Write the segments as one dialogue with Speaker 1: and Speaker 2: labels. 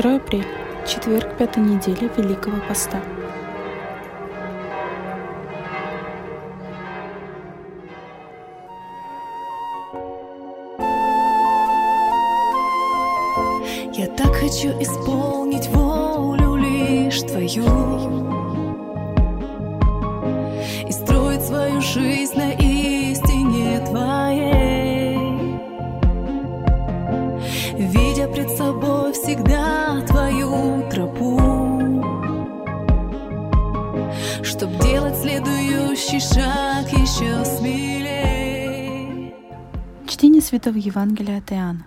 Speaker 1: 2 апреля, четверг пятой недели Великого Поста.
Speaker 2: Я так хочу исполнить волю лишь твою И строить свою жизнь на истине твоей Видя пред собой всегда следующий шаг еще смелее
Speaker 1: Чтение Святого Евангелия от Иоанна.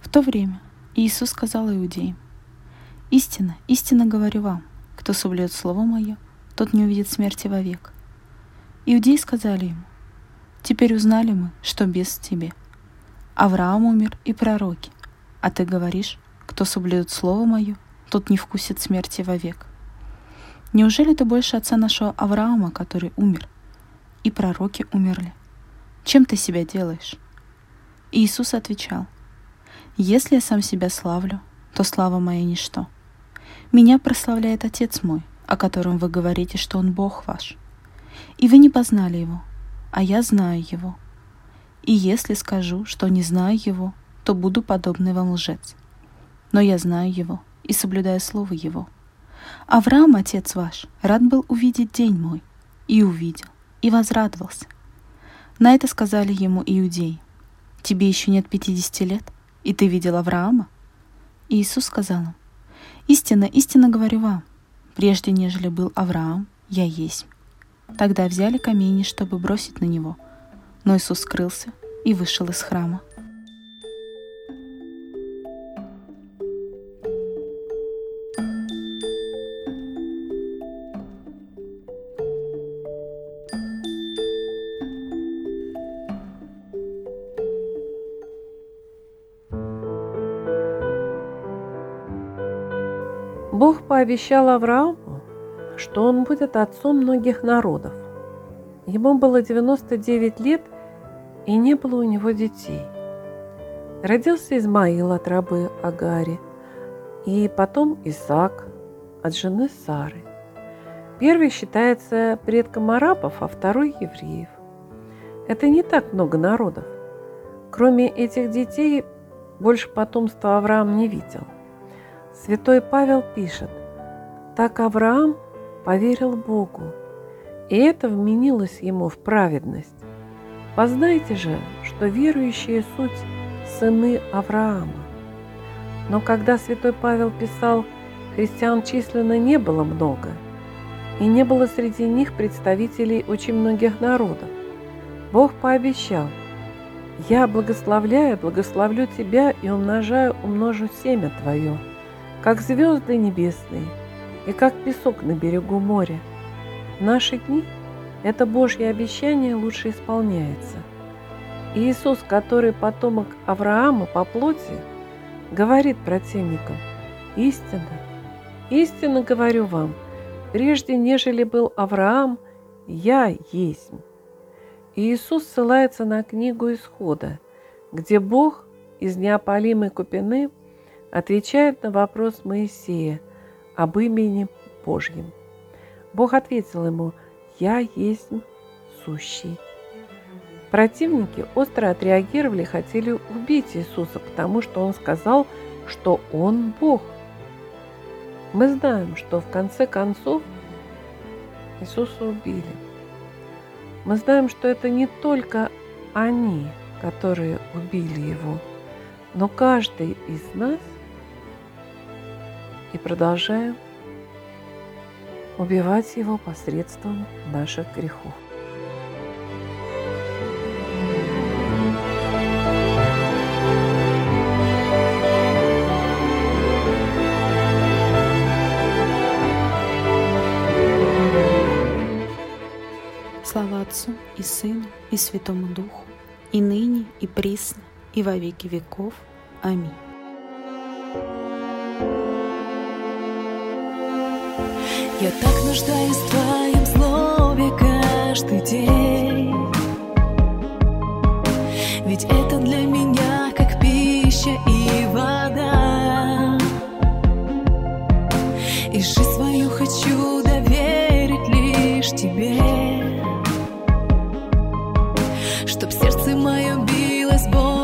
Speaker 1: В то время Иисус сказал иудеям, «Истинно, истинно говорю вам, кто соблюет Слово Мое, тот не увидит смерти вовек». Иудеи сказали ему, «Теперь узнали мы, что без тебе. Авраам умер и пророки, а ты говоришь, кто соблюдет Слово Мое, тот не вкусит смерти вовек. Неужели ты больше отца нашего Авраама, который умер, и пророки умерли? Чем ты себя делаешь?» Иисус отвечал, если я сам себя славлю, то слава моя ничто. Меня прославляет Отец мой, о котором вы говорите, что Он Бог ваш. И вы не познали Его, а я знаю Его. И если скажу, что не знаю Его, то буду подобный вам лжец. Но я знаю Его и соблюдаю Слово Его. Авраам, Отец ваш, рад был увидеть день мой, и увидел, и возрадовался. На это сказали ему иудеи. Тебе еще нет пятидесяти лет, и ты видел Авраама? И Иисус сказал им, истинно, истинно говорю вам, прежде нежели был Авраам, я есть. Тогда взяли камни, чтобы бросить на него. Но Иисус скрылся и вышел из храма.
Speaker 3: Бог пообещал Аврааму, что он будет отцом многих народов. Ему было 99 лет, и не было у него детей. Родился Измаил от рабы Агари, и потом Исаак от жены Сары. Первый считается предком арабов, а второй – евреев. Это не так много народов. Кроме этих детей, больше потомства Авраам не видел. Святой Павел пишет, «Так Авраам поверил Богу, и это вменилось ему в праведность. Познайте же, что верующие суть сыны Авраама». Но когда святой Павел писал, христиан численно не было много, и не было среди них представителей очень многих народов. Бог пообещал, «Я благословляю, благословлю тебя и умножаю, умножу семя твое» как звезды небесные и как песок на берегу моря. В наши дни это Божье обещание лучше исполняется. И Иисус, который потомок Авраама по плоти, говорит противникам, истинно, истинно говорю вам, прежде нежели был Авраам, я есть. И Иисус ссылается на книгу Исхода, где Бог из неопалимой купины – отвечает на вопрос Моисея об имени Божьем. Бог ответил ему, «Я есть сущий». Противники остро отреагировали, хотели убить Иисуса, потому что он сказал, что он Бог. Мы знаем, что в конце концов Иисуса убили. Мы знаем, что это не только они, которые убили его, но каждый из нас и продолжаем убивать его посредством наших грехов.
Speaker 1: Слава Отцу и Сыну и Святому Духу, и ныне, и присно, и во веки веков. Аминь.
Speaker 2: Я так нуждаюсь в твоем слове каждый день. Ведь это для меня как пища и вода. И жизнь свою хочу доверить лишь тебе. Чтоб сердце мое билось боль